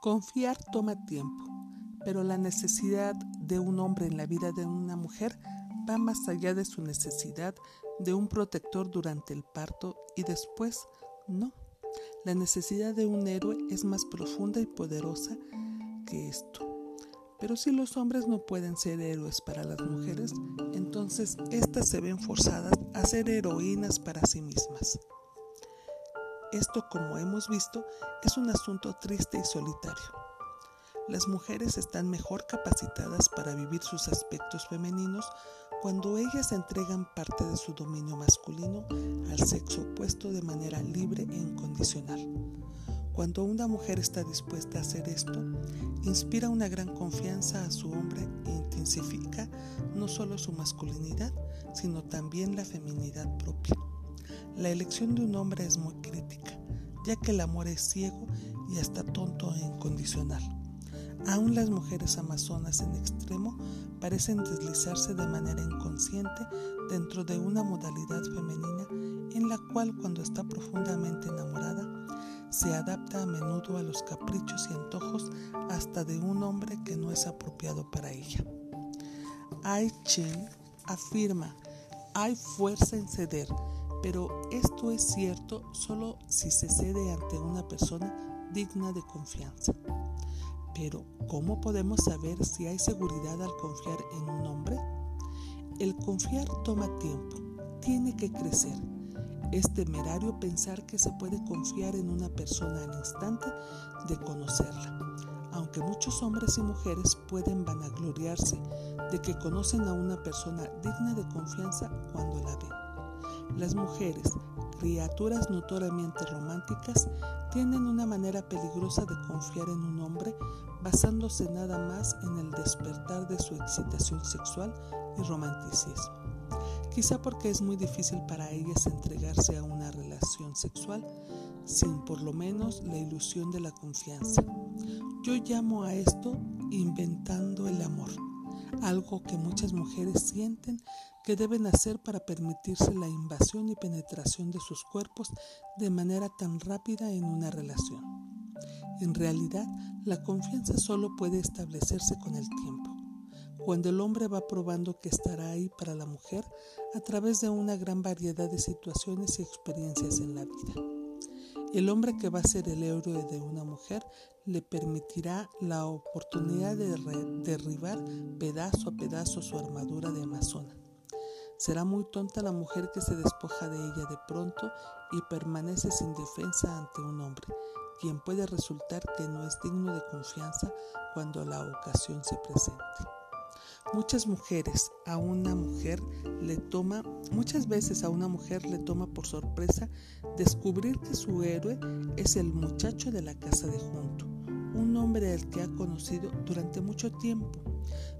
Confiar toma tiempo, pero la necesidad de un hombre en la vida de una mujer va más allá de su necesidad de un protector durante el parto y después no. La necesidad de un héroe es más profunda y poderosa que esto. Pero si los hombres no pueden ser héroes para las mujeres, entonces éstas se ven forzadas a ser heroínas para sí mismas. Esto, como hemos visto, es un asunto triste y solitario. Las mujeres están mejor capacitadas para vivir sus aspectos femeninos cuando ellas entregan parte de su dominio masculino al sexo opuesto de manera libre e incondicional. Cuando una mujer está dispuesta a hacer esto, inspira una gran confianza a su hombre e intensifica no solo su masculinidad, sino también la feminidad propia. La elección de un hombre es muy crítica, ya que el amor es ciego y hasta tonto e incondicional. Aún las mujeres amazonas en extremo parecen deslizarse de manera inconsciente dentro de una modalidad femenina en la cual cuando está profundamente enamorada se adapta a menudo a los caprichos y antojos hasta de un hombre que no es apropiado para ella. Ai Chen afirma, hay fuerza en ceder, pero esto es cierto solo si se cede ante una persona digna de confianza. Pero, ¿cómo podemos saber si hay seguridad al confiar en un hombre? El confiar toma tiempo, tiene que crecer es temerario pensar que se puede confiar en una persona al instante de conocerla, aunque muchos hombres y mujeres pueden vanagloriarse de que conocen a una persona digna de confianza cuando la ven. Las mujeres, criaturas notoriamente románticas, tienen una manera peligrosa de confiar en un hombre basándose nada más en el despertar de su excitación sexual y romanticismo quizá porque es muy difícil para ellas entregarse a una relación sexual sin por lo menos la ilusión de la confianza. Yo llamo a esto inventando el amor, algo que muchas mujeres sienten que deben hacer para permitirse la invasión y penetración de sus cuerpos de manera tan rápida en una relación. En realidad, la confianza solo puede establecerse con el tiempo cuando el hombre va probando que estará ahí para la mujer a través de una gran variedad de situaciones y experiencias en la vida. El hombre que va a ser el héroe de una mujer le permitirá la oportunidad de derribar pedazo a pedazo su armadura de amazona. Será muy tonta la mujer que se despoja de ella de pronto y permanece sin defensa ante un hombre, quien puede resultar que no es digno de confianza cuando la ocasión se presente. Muchas mujeres a una mujer le toma, muchas veces a una mujer le toma por sorpresa descubrir que su héroe es el muchacho de la casa de junto, un hombre al que ha conocido durante mucho tiempo,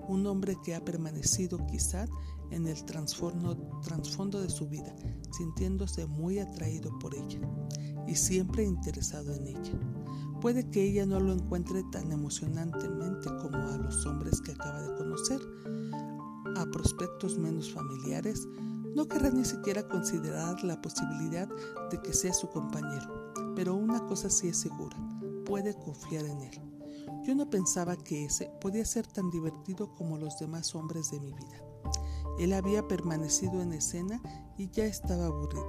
un hombre que ha permanecido quizá en el trasfondo de su vida, sintiéndose muy atraído por ella y siempre interesado en ella. Puede que ella no lo encuentre tan emocionantemente como a los hombres que acaba de conocer, a prospectos menos familiares, no querrá ni siquiera considerar la posibilidad de que sea su compañero, pero una cosa sí es segura, puede confiar en él. Yo no pensaba que ese podía ser tan divertido como los demás hombres de mi vida. Él había permanecido en escena y ya estaba aburrida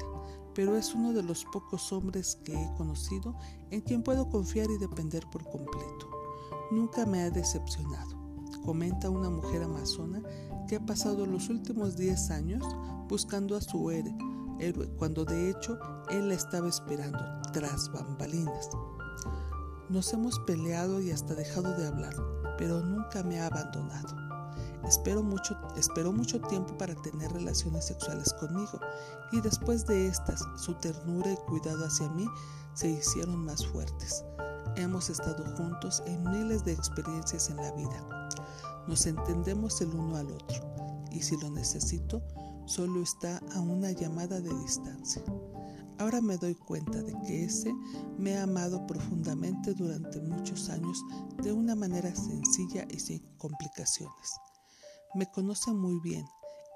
pero es uno de los pocos hombres que he conocido en quien puedo confiar y depender por completo. Nunca me ha decepcionado, comenta una mujer amazona que ha pasado los últimos 10 años buscando a su héroe, cuando de hecho él la estaba esperando tras bambalinas. Nos hemos peleado y hasta dejado de hablar, pero nunca me ha abandonado. Esperó mucho, esperó mucho tiempo para tener relaciones sexuales conmigo y después de estas su ternura y cuidado hacia mí se hicieron más fuertes. Hemos estado juntos en miles de experiencias en la vida. Nos entendemos el uno al otro y si lo necesito, solo está a una llamada de distancia. Ahora me doy cuenta de que ese me ha amado profundamente durante muchos años de una manera sencilla y sin complicaciones. Me conoce muy bien,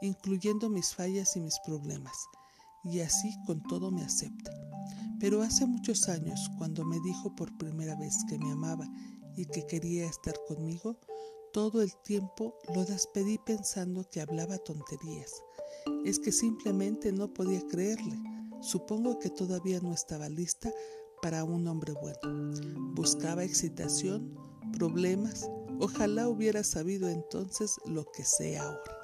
incluyendo mis fallas y mis problemas, y así con todo me acepta. Pero hace muchos años, cuando me dijo por primera vez que me amaba y que quería estar conmigo, todo el tiempo lo despedí pensando que hablaba tonterías. Es que simplemente no podía creerle. Supongo que todavía no estaba lista para un hombre bueno. Buscaba excitación, problemas. Ojalá hubiera sabido entonces lo que sé ahora.